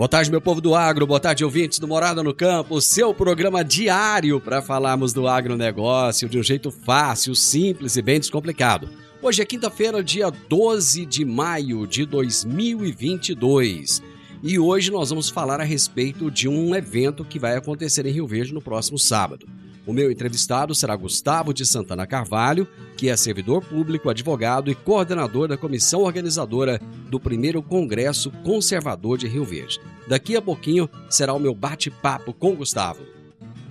Boa tarde, meu povo do agro, boa tarde, ouvintes do Morada no Campo, seu programa diário para falarmos do agronegócio de um jeito fácil, simples e bem descomplicado. Hoje é quinta-feira, dia 12 de maio de 2022. E hoje nós vamos falar a respeito de um evento que vai acontecer em Rio Verde no próximo sábado. O meu entrevistado será Gustavo de Santana Carvalho, que é servidor público, advogado e coordenador da comissão organizadora do primeiro Congresso Conservador de Rio Verde. Daqui a pouquinho será o meu bate-papo com Gustavo.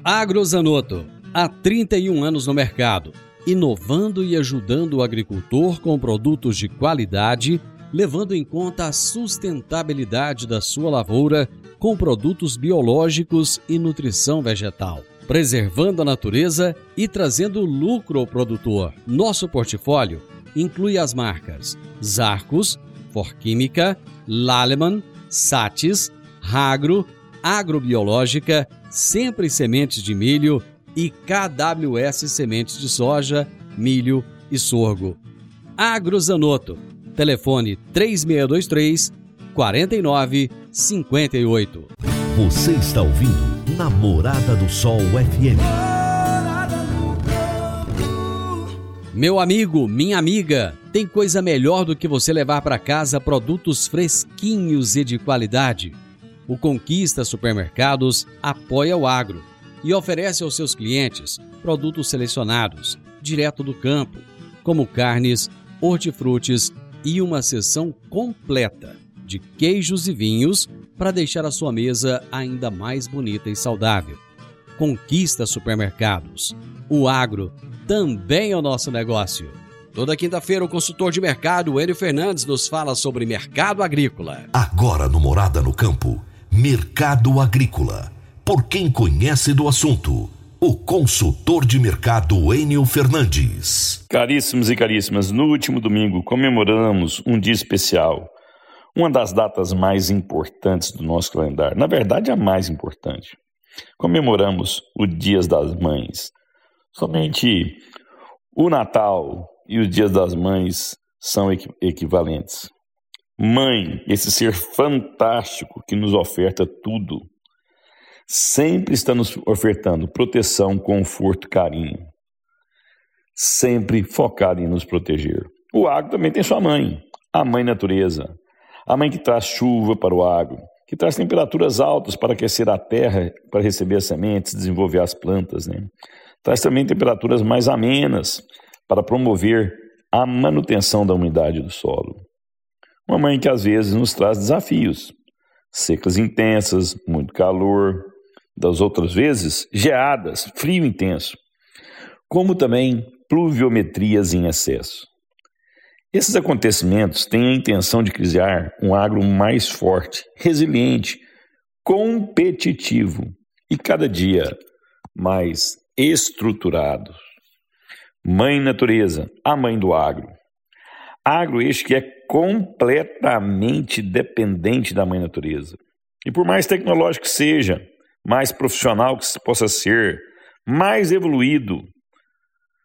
Agrozanoto, há 31 anos no mercado, inovando e ajudando o agricultor com produtos de qualidade, levando em conta a sustentabilidade da sua lavoura com produtos biológicos e nutrição vegetal preservando a natureza e trazendo lucro ao produtor. Nosso portfólio inclui as marcas Zarcos, Forquímica, Laleman, Satis, Ragro, Agrobiológica, Sempre Sementes de Milho e KWS Sementes de Soja, Milho e Sorgo. Agrozanoto. Telefone 3623 4958. Você está ouvindo Namorada do Sol FM. Meu amigo, minha amiga, tem coisa melhor do que você levar para casa produtos fresquinhos e de qualidade. O Conquista Supermercados apoia o agro e oferece aos seus clientes produtos selecionados, direto do campo, como carnes, hortifrutis e uma seção completa de queijos e vinhos para deixar a sua mesa ainda mais bonita e saudável. Conquista supermercados. O agro também é o nosso negócio. Toda quinta-feira, o consultor de mercado, Enio Fernandes, nos fala sobre mercado agrícola. Agora no Morada no Campo, Mercado Agrícola. Por quem conhece do assunto, o consultor de mercado Enio Fernandes. Caríssimos e caríssimas, no último domingo comemoramos um dia especial uma das datas mais importantes do nosso calendário, na verdade, a mais importante. Comemoramos o Dias das Mães. Somente o Natal e os Dias das Mães são equivalentes. Mãe, esse ser fantástico que nos oferta tudo, sempre está nos ofertando proteção, conforto, carinho. Sempre focado em nos proteger. O agro também tem sua mãe, a mãe natureza, a mãe que traz chuva para o agro, que traz temperaturas altas para aquecer a terra, para receber as sementes, desenvolver as plantas. Né? Traz também temperaturas mais amenas para promover a manutenção da umidade do solo. Uma mãe que às vezes nos traz desafios, secas intensas, muito calor, das outras vezes geadas, frio intenso, como também pluviometrias em excesso. Esses acontecimentos têm a intenção de criar um agro mais forte, resiliente, competitivo e cada dia mais estruturado. Mãe Natureza, a mãe do agro. Agro este que é completamente dependente da mãe natureza. E por mais tecnológico que seja, mais profissional que se possa ser, mais evoluído,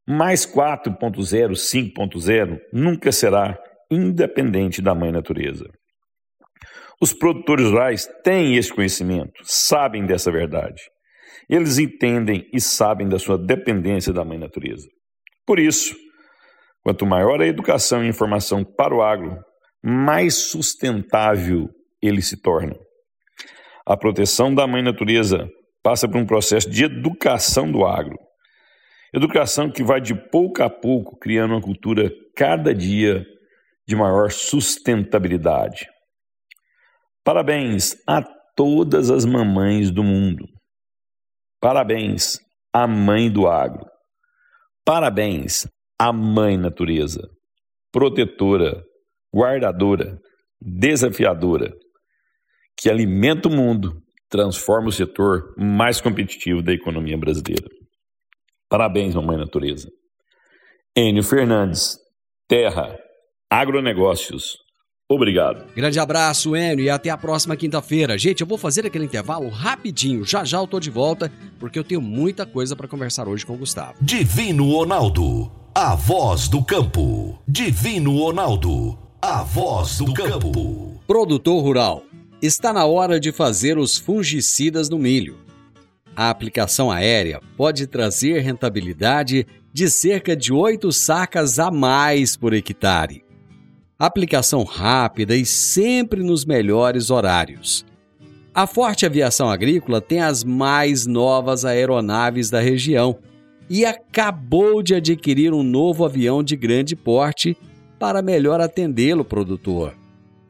mais 4.0, 5.0 nunca será independente da mãe natureza. Os produtores rurais têm esse conhecimento, sabem dessa verdade. Eles entendem e sabem da sua dependência da mãe natureza. Por isso, quanto maior a educação e informação para o agro, mais sustentável ele se torna. A proteção da mãe natureza passa por um processo de educação do agro. Educação que vai de pouco a pouco criando uma cultura cada dia de maior sustentabilidade. Parabéns a todas as mamães do mundo. Parabéns à mãe do agro. Parabéns à mãe natureza, protetora, guardadora, desafiadora, que alimenta o mundo, transforma o setor mais competitivo da economia brasileira. Parabéns, mamãe natureza. Enio Fernandes, Terra, Agronegócios. Obrigado. Grande abraço, Enio, e até a próxima quinta-feira. Gente, eu vou fazer aquele intervalo rapidinho. Já já eu tô de volta, porque eu tenho muita coisa para conversar hoje com o Gustavo. Divino Ronaldo, a voz do campo. Divino Ronaldo, a voz do campo. Produtor rural, está na hora de fazer os fungicidas no milho. A aplicação aérea pode trazer rentabilidade de cerca de 8 sacas a mais por hectare aplicação rápida e sempre nos melhores horários. A Forte Aviação Agrícola tem as mais novas aeronaves da região e acabou de adquirir um novo avião de grande porte para melhor atendê-lo, produtor.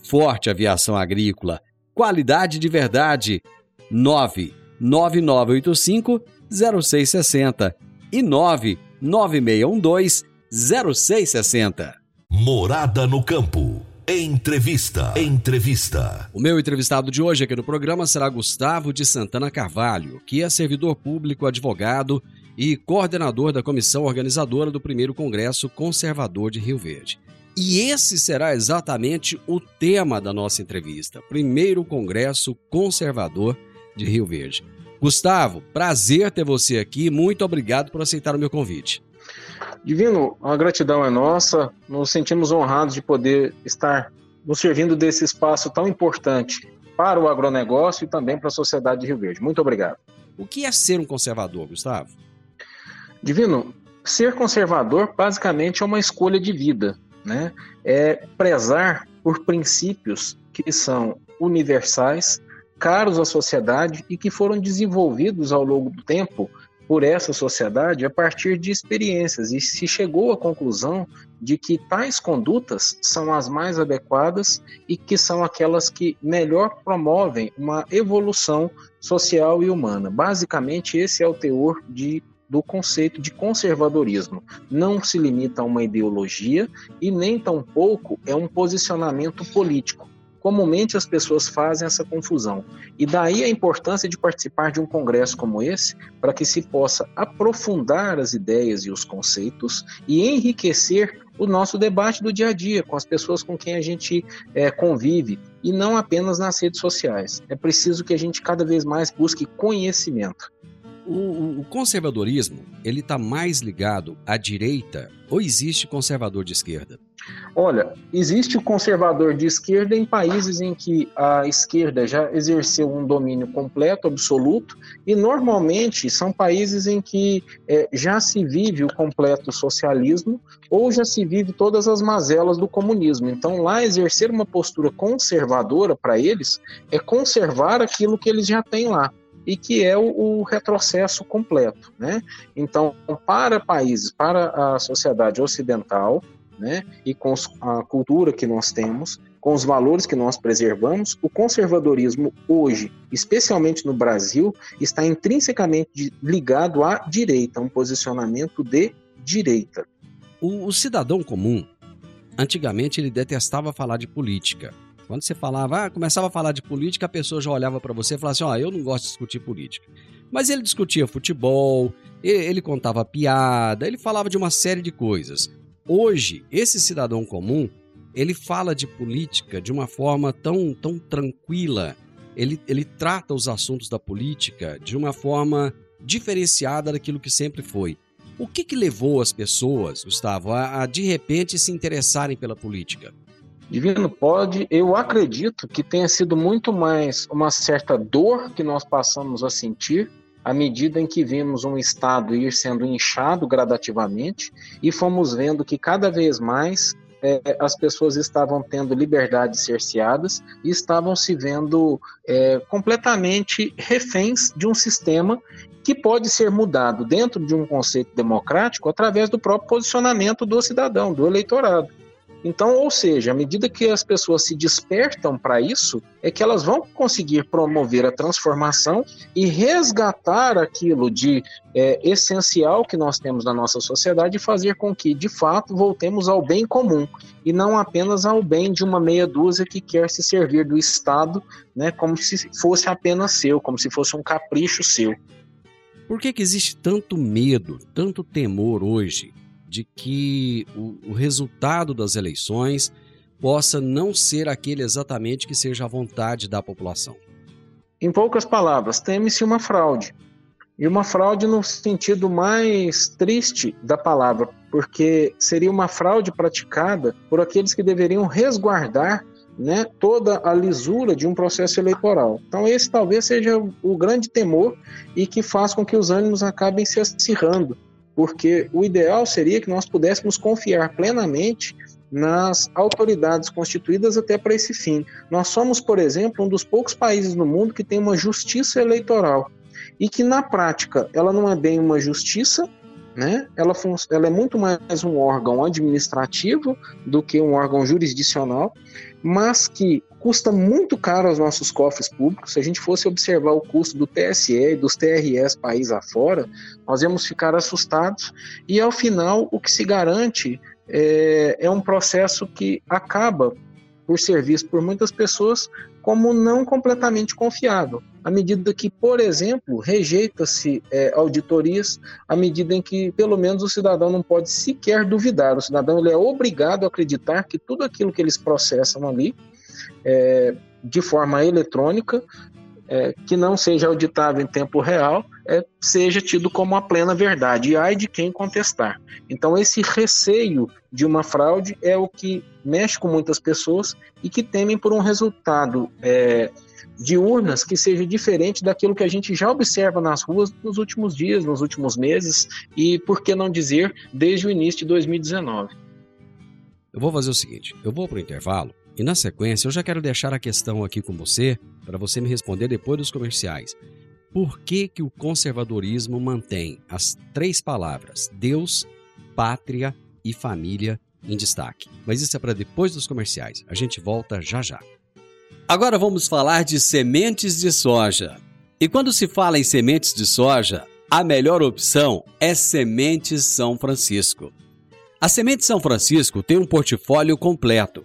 Forte Aviação Agrícola, qualidade de verdade. 99985 0660 e 99612 0660. Morada no Campo. Entrevista. Entrevista. O meu entrevistado de hoje aqui no programa será Gustavo de Santana Carvalho, que é servidor público, advogado e coordenador da comissão organizadora do primeiro Congresso Conservador de Rio Verde. E esse será exatamente o tema da nossa entrevista: Primeiro Congresso Conservador de Rio Verde. Gustavo, prazer ter você aqui. Muito obrigado por aceitar o meu convite. Divino, a gratidão é nossa, nos sentimos honrados de poder estar nos servindo desse espaço tão importante para o agronegócio e também para a sociedade de Rio Verde. Muito obrigado. O que é ser um conservador, Gustavo? Divino, ser conservador basicamente é uma escolha de vida, né? É prezar por princípios que são universais, caros à sociedade e que foram desenvolvidos ao longo do tempo por essa sociedade a partir de experiências e se chegou à conclusão de que tais condutas são as mais adequadas e que são aquelas que melhor promovem uma evolução social e humana. Basicamente, esse é o teor de do conceito de conservadorismo. Não se limita a uma ideologia e nem tampouco é um posicionamento político comumente as pessoas fazem essa confusão. E daí a importância de participar de um congresso como esse, para que se possa aprofundar as ideias e os conceitos e enriquecer o nosso debate do dia a dia com as pessoas com quem a gente é, convive e não apenas nas redes sociais. É preciso que a gente cada vez mais busque conhecimento. O, o conservadorismo ele está mais ligado à direita ou existe conservador de esquerda? Olha, existe o conservador de esquerda em países em que a esquerda já exerceu um domínio completo, absoluto, e normalmente são países em que é, já se vive o completo socialismo ou já se vive todas as mazelas do comunismo. Então, lá exercer uma postura conservadora para eles é conservar aquilo que eles já têm lá e que é o, o, retrocesso completo. Né? Então, para países, para a sociedade ocidental, né, e com a cultura que nós temos, com os valores que nós preservamos, o conservadorismo hoje, especialmente no Brasil, está intrinsecamente ligado à direita, um posicionamento de direita. O, o cidadão comum, antigamente, ele detestava falar de política. Quando você falava, ah, começava a falar de política, a pessoa já olhava para você e falava assim: ó, oh, eu não gosto de discutir política. Mas ele discutia futebol, ele contava piada, ele falava de uma série de coisas. Hoje, esse cidadão comum, ele fala de política de uma forma tão, tão tranquila. Ele, ele trata os assuntos da política de uma forma diferenciada daquilo que sempre foi. O que, que levou as pessoas, Gustavo, a, a de repente se interessarem pela política? Divino pode, eu acredito que tenha sido muito mais uma certa dor que nós passamos a sentir à medida em que vimos um Estado ir sendo inchado gradativamente e fomos vendo que cada vez mais é, as pessoas estavam tendo liberdades cerceadas e estavam se vendo é, completamente reféns de um sistema que pode ser mudado dentro de um conceito democrático através do próprio posicionamento do cidadão, do eleitorado. Então, ou seja, à medida que as pessoas se despertam para isso, é que elas vão conseguir promover a transformação e resgatar aquilo de é, essencial que nós temos na nossa sociedade e fazer com que, de fato, voltemos ao bem comum e não apenas ao bem de uma meia dúzia que quer se servir do Estado, né, como se fosse apenas seu, como se fosse um capricho seu. Por que, que existe tanto medo, tanto temor hoje de que o, o resultado das eleições possa não ser aquele exatamente que seja a vontade da população. Em poucas palavras, teme-se uma fraude. E uma fraude no sentido mais triste da palavra, porque seria uma fraude praticada por aqueles que deveriam resguardar né, toda a lisura de um processo eleitoral. Então, esse talvez seja o grande temor e que faz com que os ânimos acabem se acirrando porque o ideal seria que nós pudéssemos confiar plenamente nas autoridades constituídas até para esse fim. Nós somos, por exemplo, um dos poucos países no mundo que tem uma justiça eleitoral e que na prática ela não é bem uma justiça, né? Ela, ela é muito mais um órgão administrativo do que um órgão jurisdicional, mas que custa muito caro aos nossos cofres públicos. Se a gente fosse observar o custo do TSE e dos TRS país afora, nós íamos ficar assustados. E ao final, o que se garante é, é um processo que acaba por ser visto por muitas pessoas como não completamente confiável, à medida que, por exemplo, rejeita-se é, auditorias, à medida em que, pelo menos, o cidadão não pode sequer duvidar. O cidadão ele é obrigado a acreditar que tudo aquilo que eles processam ali, é, de forma eletrônica, é, que não seja auditável em tempo real, é, seja tido como a plena verdade. E ai de quem contestar. Então, esse receio de uma fraude é o que mexe com muitas pessoas e que temem por um resultado é, de urnas que seja diferente daquilo que a gente já observa nas ruas nos últimos dias, nos últimos meses e, por que não dizer, desde o início de 2019. Eu vou fazer o seguinte: eu vou para o intervalo e, na sequência, eu já quero deixar a questão aqui com você para você me responder depois dos comerciais. Por que, que o conservadorismo mantém as três palavras Deus, pátria e família em destaque? Mas isso é para depois dos comerciais. A gente volta já já. Agora vamos falar de sementes de soja. E quando se fala em sementes de soja, a melhor opção é Sementes São Francisco. A Semente São Francisco tem um portfólio completo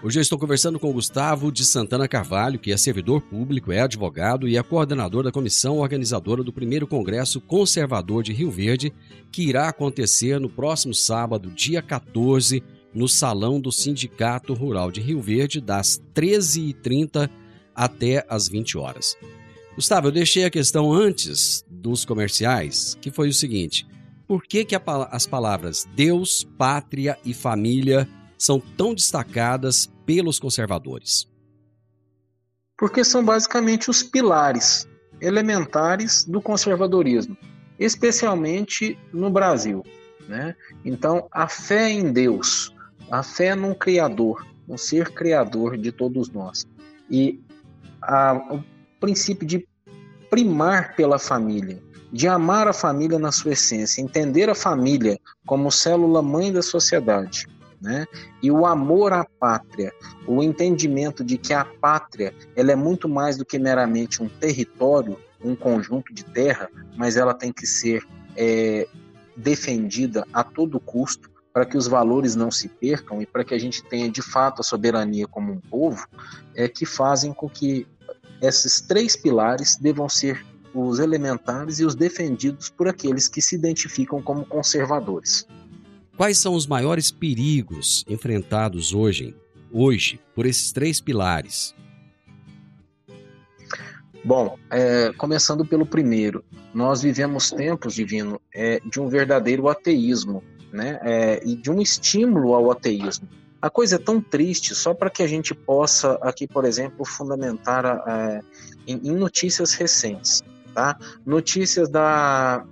Hoje eu estou conversando com o Gustavo de Santana Carvalho, que é servidor público, é advogado e é coordenador da comissão organizadora do primeiro Congresso Conservador de Rio Verde, que irá acontecer no próximo sábado, dia 14, no Salão do Sindicato Rural de Rio Verde, das 13h30 até as 20 horas. Gustavo, eu deixei a questão antes dos comerciais, que foi o seguinte: por que, que as palavras Deus, pátria e família são tão destacadas pelos conservadores? Porque são basicamente os pilares elementares do conservadorismo, especialmente no Brasil. Né? Então, a fé em Deus, a fé num Criador, um ser criador de todos nós, e a, o princípio de primar pela família, de amar a família na sua essência, entender a família como célula mãe da sociedade, né? E o amor à pátria, o entendimento de que a pátria ela é muito mais do que meramente um território, um conjunto de terra, mas ela tem que ser é, defendida a todo custo para que os valores não se percam e para que a gente tenha de fato a soberania como um povo, é que fazem com que esses três pilares devam ser os elementares e os defendidos por aqueles que se identificam como conservadores. Quais são os maiores perigos enfrentados hoje, hoje por esses três pilares? Bom, é, começando pelo primeiro, nós vivemos tempos, Divino, é, de um verdadeiro ateísmo, né? É, e de um estímulo ao ateísmo. A coisa é tão triste, só para que a gente possa aqui, por exemplo, fundamentar é, em, em notícias recentes, tá? Notícias da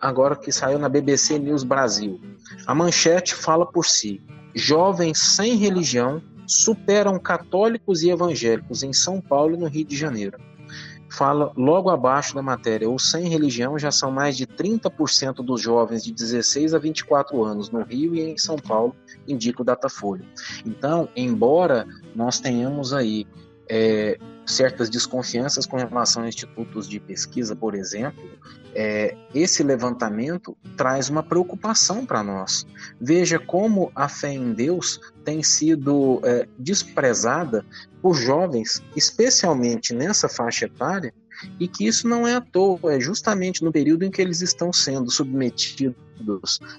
agora que saiu na BBC News Brasil. A manchete fala por si: jovens sem religião superam católicos e evangélicos em São Paulo e no Rio de Janeiro. Fala logo abaixo da matéria: os sem religião já são mais de 30% dos jovens de 16 a 24 anos no Rio e em São Paulo, indica o Datafolha. Então, embora nós tenhamos aí é, certas desconfianças com relação a institutos de pesquisa, por exemplo, é, esse levantamento traz uma preocupação para nós. Veja como a fé em Deus tem sido é, desprezada por jovens, especialmente nessa faixa etária, e que isso não é à toa, é justamente no período em que eles estão sendo submetidos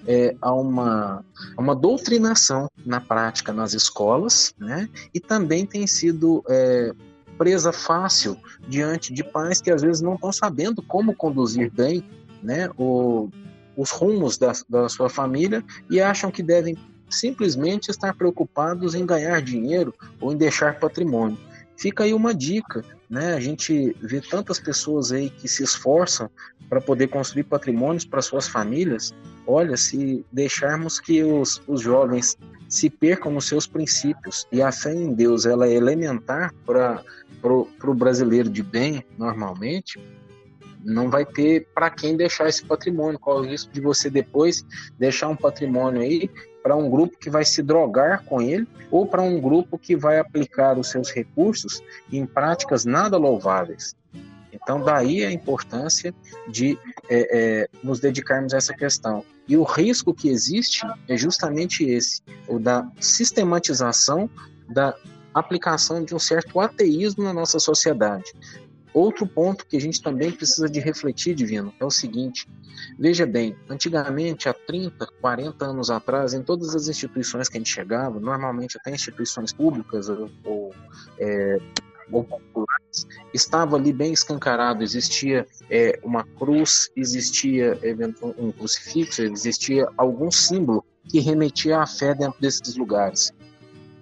é, a, uma, a uma doutrinação na prática nas escolas, né? e também tem sido é, presa fácil diante de pais que às vezes não estão sabendo como conduzir bem né, o, os rumos da, da sua família e acham que devem simplesmente estar preocupados em ganhar dinheiro ou em deixar patrimônio. Fica aí uma dica, né? A gente vê tantas pessoas aí que se esforçam para poder construir patrimônios para suas famílias. Olha, se deixarmos que os, os jovens se percam nos seus princípios e a fé em Deus ela é elementar para o brasileiro de bem, normalmente, não vai ter para quem deixar esse patrimônio. Qual é o risco de você depois deixar um patrimônio aí para um grupo que vai se drogar com ele ou para um grupo que vai aplicar os seus recursos em práticas nada louváveis? Então, daí a importância de é, é, nos dedicarmos a essa questão. E o risco que existe é justamente esse, o da sistematização da aplicação de um certo ateísmo na nossa sociedade. Outro ponto que a gente também precisa de refletir, Divino, é o seguinte: veja bem, antigamente, há 30, 40 anos atrás, em todas as instituições que a gente chegava, normalmente até instituições públicas ou, é, ou populares, estava ali bem escancarado. Existia é, uma cruz, existia um crucifixo, existia algum símbolo que remetia à fé dentro desses lugares.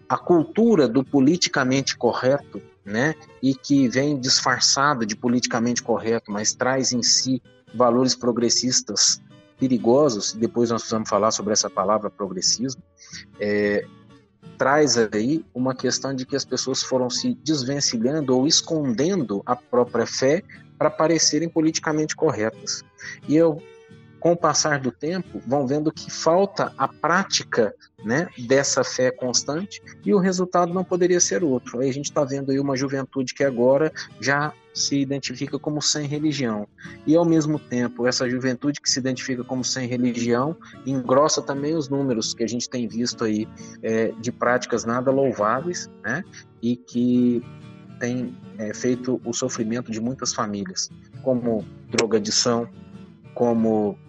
A cultura do politicamente correto, né, e que vem disfarçada de politicamente correto, mas traz em si valores progressistas perigosos. Depois nós precisamos falar sobre essa palavra progressismo. É, traz aí uma questão de que as pessoas foram se desvencilhando ou escondendo a própria fé para parecerem politicamente corretas. E eu, com o passar do tempo, vão vendo que falta a prática né, dessa fé constante e o resultado não poderia ser outro. Aí a gente está vendo aí uma juventude que agora já se identifica como sem religião. E ao mesmo tempo, essa juventude que se identifica como sem religião engrossa também os números que a gente tem visto aí é, de práticas nada louváveis, né? E que tem é, feito o sofrimento de muitas famílias, como drogadição, como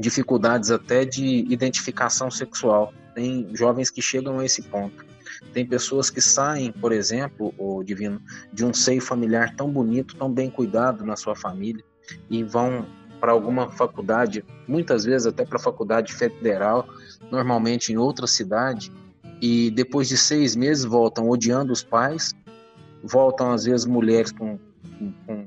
dificuldades até de identificação sexual. Tem jovens que chegam a esse ponto. Tem pessoas que saem, por exemplo, o divino, de um seio familiar tão bonito, tão bem cuidado na sua família e vão para alguma faculdade, muitas vezes até para a faculdade federal, normalmente em outra cidade, e depois de seis meses voltam odiando os pais voltam às vezes mulheres com, com, com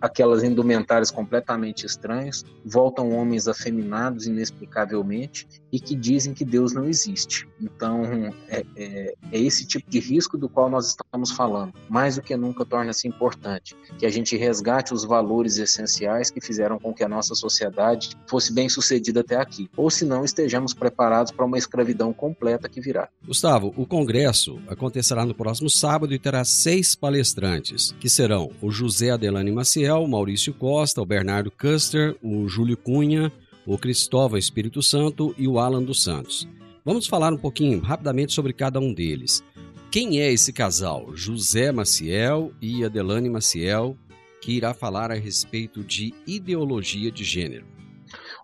aquelas indumentárias completamente estranhas, voltam homens afeminados inexplicavelmente e que dizem que Deus não existe. Então, é, é, é, esse tipo de risco do qual nós estamos falando. Mais do que nunca torna-se importante que a gente resgate os valores essenciais que fizeram com que a nossa sociedade fosse bem sucedida até aqui. Ou se não, estejamos preparados para uma escravidão completa que virá. Gustavo, o congresso acontecerá no próximo sábado e terá seis palestrantes, que serão o José Adelane Maciel, Maurício Costa, o Bernardo Custer, o Júlio Cunha, o Cristóvão Espírito Santo e o Alan dos Santos. Vamos falar um pouquinho rapidamente sobre cada um deles. Quem é esse casal? José Maciel e Adelane Maciel, que irá falar a respeito de ideologia de gênero.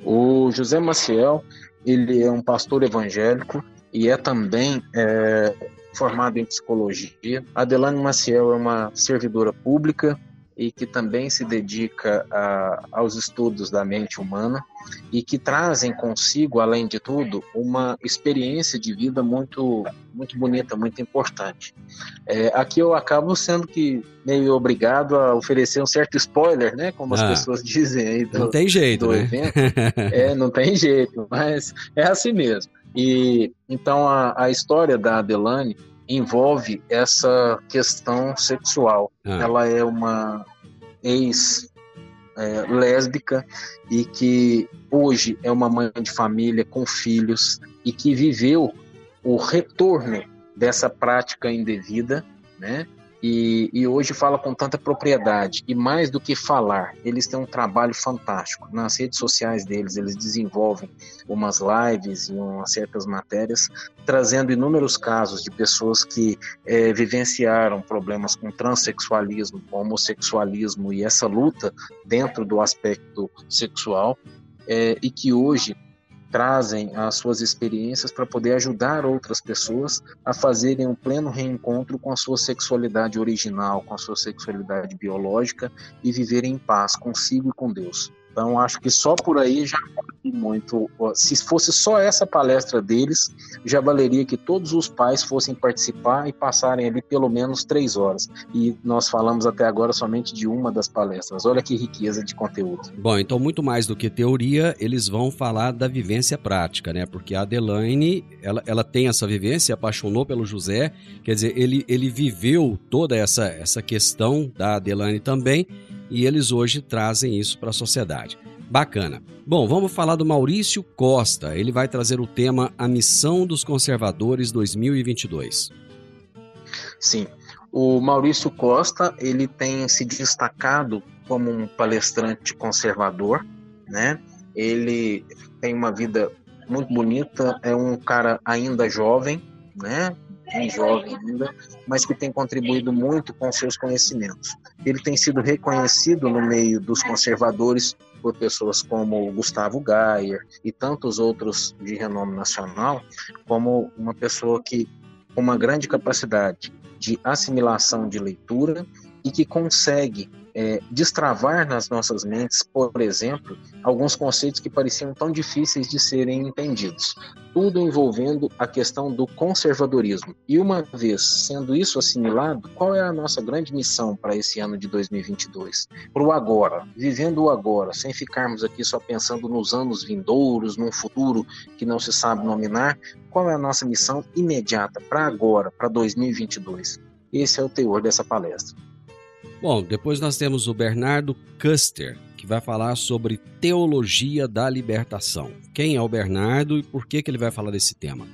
O José Maciel, ele é um pastor evangélico e é também é, formado em psicologia. Adelane Maciel é uma servidora pública e que também se dedica a, aos estudos da mente humana e que trazem consigo, além de tudo, uma experiência de vida muito, muito bonita, muito importante. É, aqui eu acabo sendo que meio obrigado a oferecer um certo spoiler, né, como as ah, pessoas dizem aí do, não tem jeito, né? evento. é, não tem jeito, mas é assim mesmo. E então a, a história da Adelane envolve essa questão sexual. Ah. Ela é uma ex é, lésbica e que hoje é uma mãe de família com filhos e que viveu o retorno dessa prática indevida, né? E, e, hoje fala com tanta propriedade. E mais do que falar, eles têm um trabalho fantástico. Nas redes sociais deles, eles desenvolvem umas lives e umas certas matérias, trazendo inúmeros casos de pessoas que é, vivenciaram problemas com transexualismo, com homossexualismo e essa luta dentro do aspecto sexual. É, e que hoje trazem as suas experiências para poder ajudar outras pessoas a fazerem um pleno reencontro com a sua sexualidade original, com a sua sexualidade biológica e viverem em paz consigo e com Deus. Então, acho que só por aí já muito. Se fosse só essa palestra deles, já valeria que todos os pais fossem participar e passarem ali pelo menos três horas. E nós falamos até agora somente de uma das palestras. Olha que riqueza de conteúdo. Bom, então, muito mais do que teoria, eles vão falar da vivência prática, né? Porque a Adelaine, ela, ela tem essa vivência, apaixonou pelo José, quer dizer, ele, ele viveu toda essa, essa questão da Adelaine também e eles hoje trazem isso para a sociedade. Bacana. Bom, vamos falar do Maurício Costa. Ele vai trazer o tema A Missão dos Conservadores 2022. Sim. O Maurício Costa, ele tem se destacado como um palestrante conservador, né? Ele tem uma vida muito bonita, é um cara ainda jovem, né? Bem jovem ainda, mas que tem contribuído muito com seus conhecimentos. Ele tem sido reconhecido no meio dos conservadores por pessoas como Gustavo Gayer e tantos outros de renome nacional, como uma pessoa que com uma grande capacidade de assimilação de leitura e que consegue é, destravar nas nossas mentes, por exemplo, alguns conceitos que pareciam tão difíceis de serem entendidos. Tudo envolvendo a questão do conservadorismo. E uma vez sendo isso assimilado, qual é a nossa grande missão para esse ano de 2022? Para o agora, vivendo o agora, sem ficarmos aqui só pensando nos anos vindouros, num futuro que não se sabe nominar, qual é a nossa missão imediata para agora, para 2022? Esse é o teor dessa palestra. Bom, depois nós temos o Bernardo Custer, que vai falar sobre teologia da libertação. Quem é o Bernardo e por que, que ele vai falar desse tema?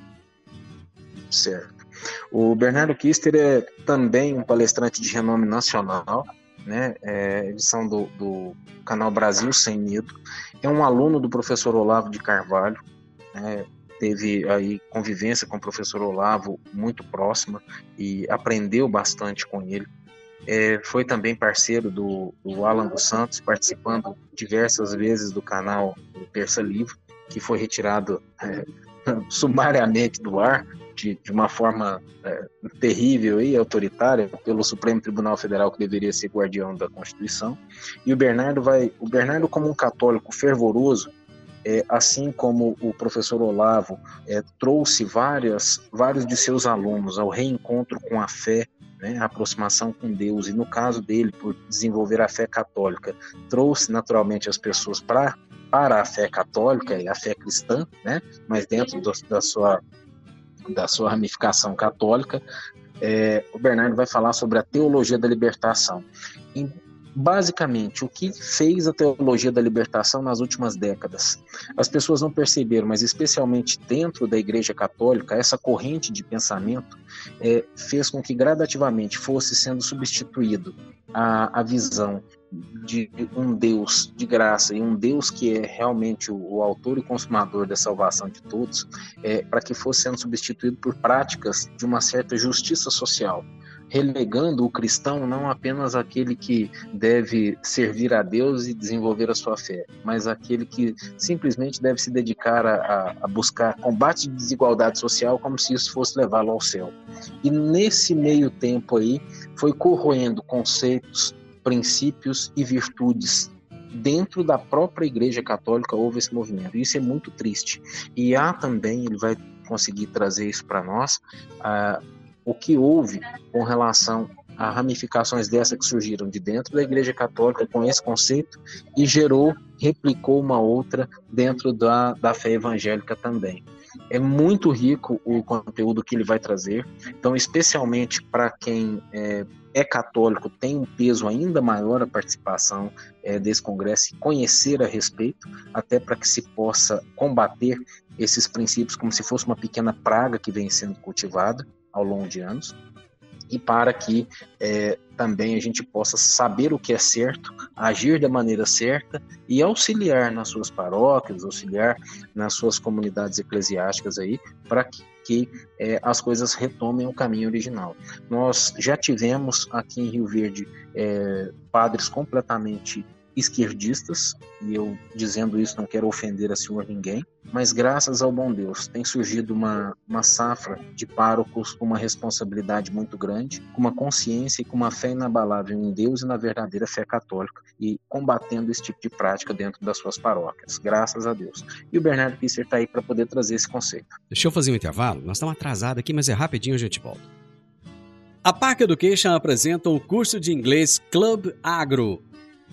Certo. O Bernardo Kister é também um palestrante de renome nacional, né? É edição do, do canal Brasil Sem Medo. É um aluno do professor Olavo de Carvalho. Né? Teve aí convivência com o professor Olavo muito próxima e aprendeu bastante com ele. É, foi também parceiro do, do, Alan dos Santos, participando diversas vezes do canal Terça Livre, que foi retirado é, sumariamente do ar, de, de uma forma é, terrível e autoritária pelo Supremo Tribunal Federal, que deveria ser guardião da Constituição. E o Bernardo vai, o Bernardo como um católico fervoroso, é, assim como o professor Olavo é, trouxe várias, vários de seus alunos ao reencontro com a fé né, a aproximação com Deus, e no caso dele, por desenvolver a fé católica, trouxe naturalmente as pessoas para para a fé católica e a fé cristã, né, mas dentro do, da sua da sua ramificação católica, é, o Bernardo vai falar sobre a teologia da libertação. Basicamente, o que fez a teologia da libertação nas últimas décadas? As pessoas não perceberam, mas especialmente dentro da Igreja Católica, essa corrente de pensamento é, fez com que gradativamente fosse sendo substituído a, a visão de um Deus de graça e um Deus que é realmente o, o autor e consumador da salvação de todos, é, para que fosse sendo substituído por práticas de uma certa justiça social, relegando o cristão não apenas aquele que deve servir a Deus e desenvolver a sua fé, mas aquele que simplesmente deve se dedicar a, a buscar combate de desigualdade social como se isso fosse levá-lo ao céu. E nesse meio tempo aí foi corroendo conceitos princípios e virtudes. Dentro da própria Igreja Católica houve esse movimento. Isso é muito triste. E há também, ele vai conseguir trazer isso para nós, uh, o que houve com relação a ramificações dessa que surgiram de dentro da Igreja Católica com esse conceito e gerou, replicou uma outra dentro da, da fé evangélica também. É muito rico o conteúdo que ele vai trazer, então, especialmente para quem é, é católico tem um peso ainda maior a participação é, desse congresso e conhecer a respeito, até para que se possa combater esses princípios como se fosse uma pequena praga que vem sendo cultivada ao longo de anos e para que é, também a gente possa saber o que é certo, agir da maneira certa e auxiliar nas suas paróquias, auxiliar nas suas comunidades eclesiásticas aí, para que, que é, as coisas retomem o caminho original. Nós já tivemos aqui em Rio Verde é, padres completamente esquerdistas, e eu dizendo isso não quero ofender a senhor ninguém, mas graças ao bom Deus tem surgido uma, uma safra de párocos com uma responsabilidade muito grande, com uma consciência e com uma fé inabalável em Deus e na verdadeira fé católica, e combatendo esse tipo de prática dentro das suas paróquias, graças a Deus. E o Bernardo Kisser está aí para poder trazer esse conceito. Deixa eu fazer um intervalo, nós estamos atrasados aqui, mas é rapidinho a gente volta. A Park Education apresenta o curso de inglês Club Agro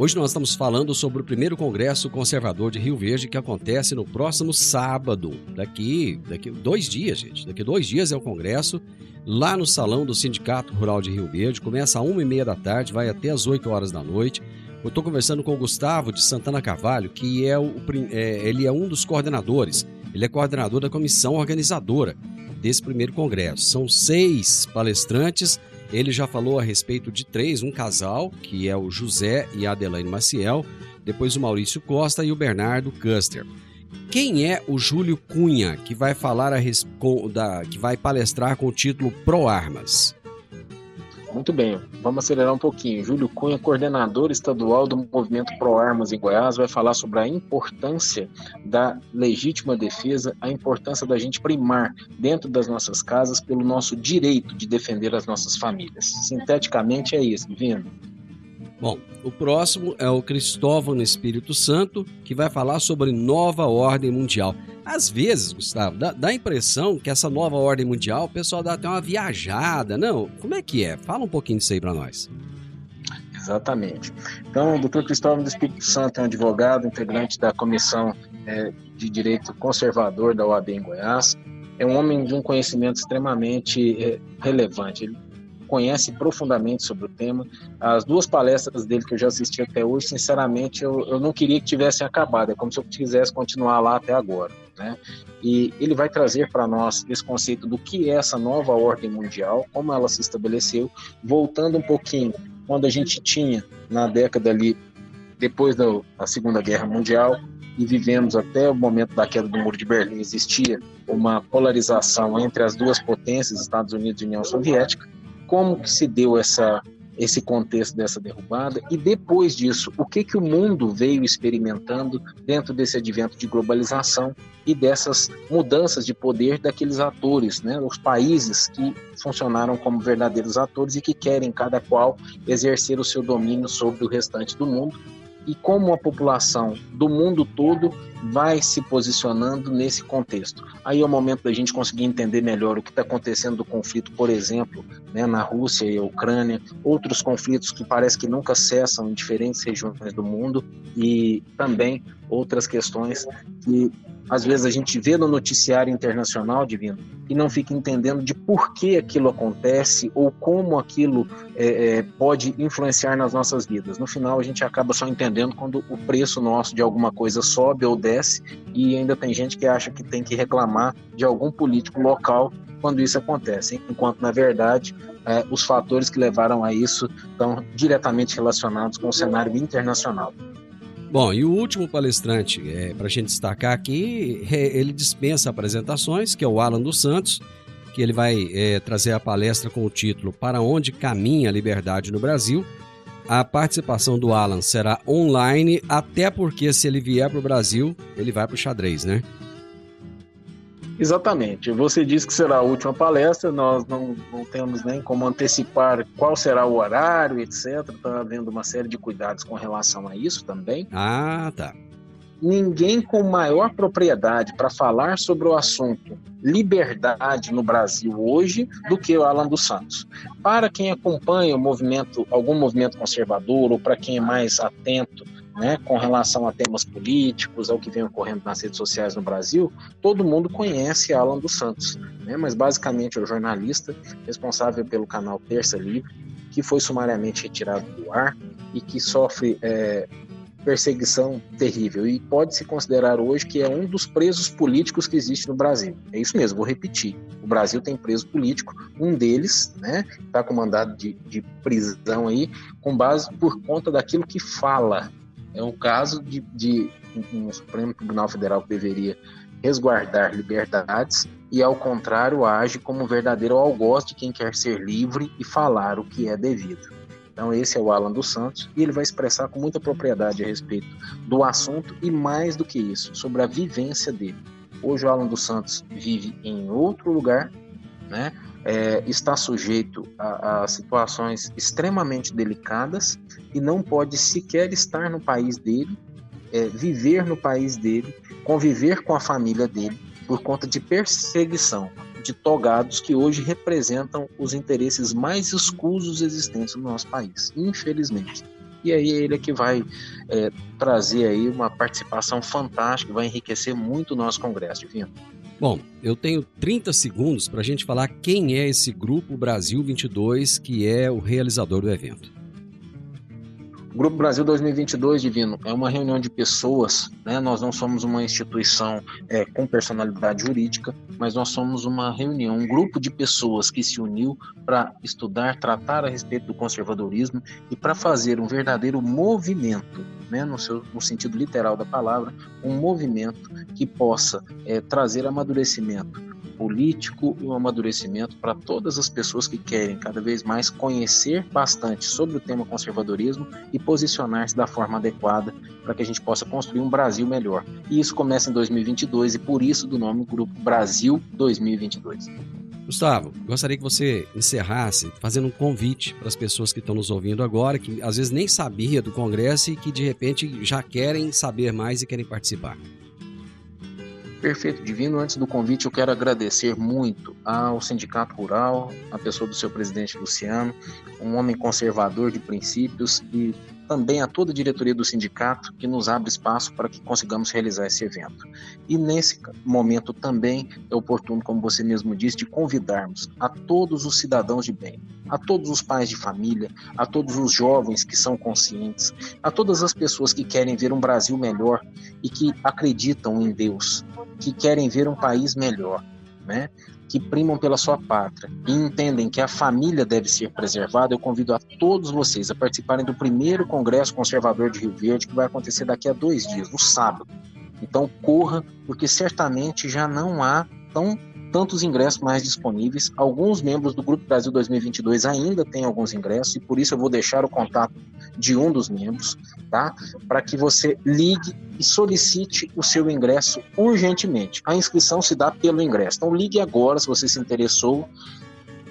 Hoje nós estamos falando sobre o primeiro Congresso Conservador de Rio Verde que acontece no próximo sábado. Daqui, daqui dois dias, gente. Daqui dois dias é o Congresso, lá no Salão do Sindicato Rural de Rio Verde. Começa às uma e meia da tarde, vai até às 8 horas da noite. Eu estou conversando com o Gustavo de Santana Carvalho, que é, o, é, ele é um dos coordenadores. Ele é coordenador da comissão organizadora desse primeiro congresso. São seis palestrantes Ele já falou a respeito de três, um casal, que é o José e a Adelaine Maciel, depois o Maurício Costa e o Bernardo Custer. Quem é o Júlio Cunha, que vai falar a res... da... que vai palestrar com o título Pro Armas? Muito bem, vamos acelerar um pouquinho. Júlio Cunha, coordenador estadual do Movimento Pro Armas em Goiás, vai falar sobre a importância da legítima defesa, a importância da gente primar dentro das nossas casas pelo nosso direito de defender as nossas famílias. Sinteticamente é isso, Divino. Bom, o próximo é o Cristóvão no Espírito Santo, que vai falar sobre nova ordem mundial. Às vezes, Gustavo, dá, dá, a impressão que essa nova ordem mundial, o pessoal dá até uma viajada. Não, como é que é? Fala um pouquinho disso aí para nós. Exatamente. Então, o doutor Cristóvão do Espírito Santo é um advogado, integrante da Comissão é, de Direito Conservador da OAB em Goiás. É um homem de um conhecimento extremamente é, relevante. Ele conhece profundamente sobre o tema. As duas palestras dele que eu já assisti até hoje, sinceramente, eu, eu não queria que tivessem acabado. É como se eu quisesse continuar lá até agora. Né? E ele vai trazer para nós esse conceito do que é essa nova ordem mundial, como ela se estabeleceu, voltando um pouquinho quando a gente tinha na década ali depois da, da Segunda Guerra Mundial e vivemos até o momento da queda do Muro de Berlim existia uma polarização entre as duas potências, Estados Unidos e União Soviética como que se deu essa esse contexto dessa derrubada? E depois disso, o que que o mundo veio experimentando dentro desse advento de globalização e dessas mudanças de poder daqueles atores, né, os países que funcionaram como verdadeiros atores e que querem cada qual exercer o seu domínio sobre o restante do mundo e como a população do mundo todo vai se posicionando nesse contexto. Aí é o momento da gente conseguir entender melhor o que está acontecendo do conflito, por exemplo, né, na Rússia e Ucrânia, outros conflitos que parece que nunca cessam em diferentes regiões do mundo e também outras questões que às vezes a gente vê no noticiário internacional, Divino, e não fica entendendo de por que aquilo acontece ou como aquilo é, é, pode influenciar nas nossas vidas. No final, a gente acaba só entendendo quando o preço nosso de alguma coisa sobe ou desce, e ainda tem gente que acha que tem que reclamar de algum político local quando isso acontece, enquanto na verdade é, os fatores que levaram a isso estão diretamente relacionados com o cenário internacional. Bom, e o último palestrante, é, para a gente destacar aqui, é, ele dispensa apresentações, que é o Alan dos Santos, que ele vai é, trazer a palestra com o título Para onde caminha a liberdade no Brasil. A participação do Alan será online, até porque se ele vier para o Brasil, ele vai para o xadrez, né? Exatamente. Você disse que será a última palestra, nós não, não temos nem como antecipar qual será o horário, etc. Está havendo uma série de cuidados com relação a isso também. Ah, tá. Ninguém com maior propriedade para falar sobre o assunto liberdade no Brasil hoje do que o Alan dos Santos. Para quem acompanha o movimento, algum movimento conservador, ou para quem é mais atento né, com relação a temas políticos, ao que vem ocorrendo nas redes sociais no Brasil, todo mundo conhece Alan dos Santos, né, mas basicamente é o jornalista responsável pelo canal Terça Livre, que foi sumariamente retirado do ar e que sofre é, perseguição terrível e pode se considerar hoje que é um dos presos políticos que existe no Brasil. É isso mesmo, vou repetir. O Brasil tem preso político, um deles, né, está com mandado de, de prisão aí, com base por conta daquilo que fala, é um caso de, de um Supremo Tribunal Federal que deveria resguardar liberdades e, ao contrário, age como um verdadeiro algoz de quem quer ser livre e falar o que é devido. Então, esse é o Alan dos Santos e ele vai expressar com muita propriedade a respeito do assunto e, mais do que isso, sobre a vivência dele. Hoje, o Alan dos Santos vive em outro lugar, né? É, está sujeito a, a, situações extremamente delicadas e não pode sequer estar no país dele, é, viver no país dele, conviver com a família dele, por conta de perseguição de togados que hoje representam os interesses mais escusos existentes no nosso país, infelizmente. E aí ele é que vai é, trazer aí uma participação fantástica, vai enriquecer muito o nosso congresso, Divino. Bom, eu tenho 30 segundos para a gente falar quem é esse Grupo Brasil 22, que é o realizador do evento. Grupo Brasil 2022, Divino, é uma reunião de pessoas, né? Nós não somos uma instituição é, com personalidade jurídica, mas nós somos uma reunião, um grupo de pessoas que se uniu para estudar, tratar a respeito do conservadorismo e para fazer um verdadeiro movimento, né? No, seu, no sentido literal da palavra, um movimento que possa é, trazer amadurecimento político e um amadurecimento para todas as pessoas que querem cada vez mais conhecer bastante sobre o tema conservadorismo e posicionar-se da forma adequada para que a gente possa construir um Brasil melhor. E isso começa em 2022 e por isso do nome Grupo Brasil 2022. Gustavo, gostaria que você encerrasse fazendo um convite para as pessoas que estão nos ouvindo agora, que às vezes nem sabia do Congresso e que de repente já querem saber mais e querem participar. Perfeito, Divino. Antes do convite, eu quero agradecer muito ao Sindicato Rural, a pessoa do seu presidente Luciano, um homem conservador de princípios e também a toda a diretoria do sindicato que nos abre espaço para que consigamos realizar esse evento. E nesse momento também é oportuno, como você mesmo disse, de convidarmos a todos os cidadãos de bem, a todos os pais de família, a todos os jovens que são conscientes, a todas as pessoas que querem ver um Brasil melhor e que acreditam em Deus, que querem ver um país melhor, né? Que primam pela sua pátria e entendem que a família deve ser preservada, eu convido a todos vocês a participarem do primeiro Congresso Conservador de Rio Verde, que vai acontecer daqui a dois dias, no sábado. Então corra, porque certamente já não há tão tantos ingressos mais disponíveis. Alguns membros do Grupo Brasil 2022 ainda têm alguns ingressos e por isso eu vou deixar o contato de um dos membros, tá? Para que você ligue e solicite o seu ingresso urgentemente. A inscrição se dá pelo ingresso. Então ligue agora se você se interessou.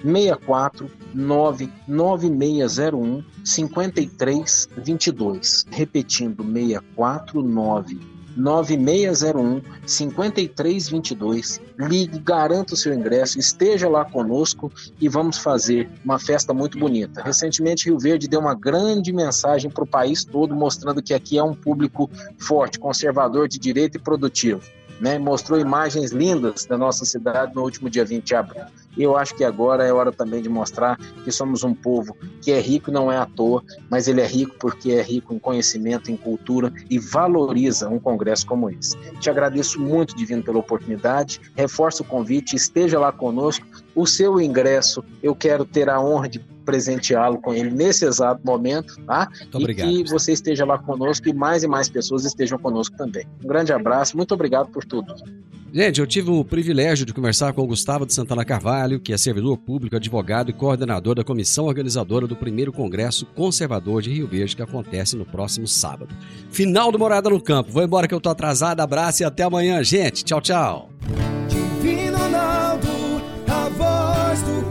64 99601 5322. Repetindo, 649 9601 5322. Ligue, garanta o seu ingresso, esteja lá conosco e vamos fazer uma festa muito bonita. Recentemente, Rio Verde deu uma grande mensagem para o país todo, mostrando que aqui é um público forte, conservador, de direito e produtivo né, mostrou imagens lindas da nossa cidade no último dia 20 de abril. Eu acho que agora é hora também de mostrar que somos um povo que é rico não é à toa, mas ele é rico porque é rico em conhecimento, em cultura e valoriza um congresso como esse. Te agradeço muito, Divino, pela oportunidade, reforço o convite, esteja lá conosco. O seu ingresso, eu quero ter a honra de presenteá-lo com ele nesse exato momento, tá? Muito obrigado. E que você esteja lá conosco e mais e mais pessoas estejam conosco também. Um grande abraço, muito obrigado por tudo. Gente, eu tive o privilégio de conversar com o Gustavo de Santana Carvalho, que é servidor público, advogado e coordenador da comissão organizadora do primeiro Congresso Conservador de Rio Verde, que acontece no próximo sábado. Final do Morada no Campo. Vou embora que eu tô atrasado. Abraço e até amanhã, gente. Tchau, tchau. Divino Ronaldo, a voz do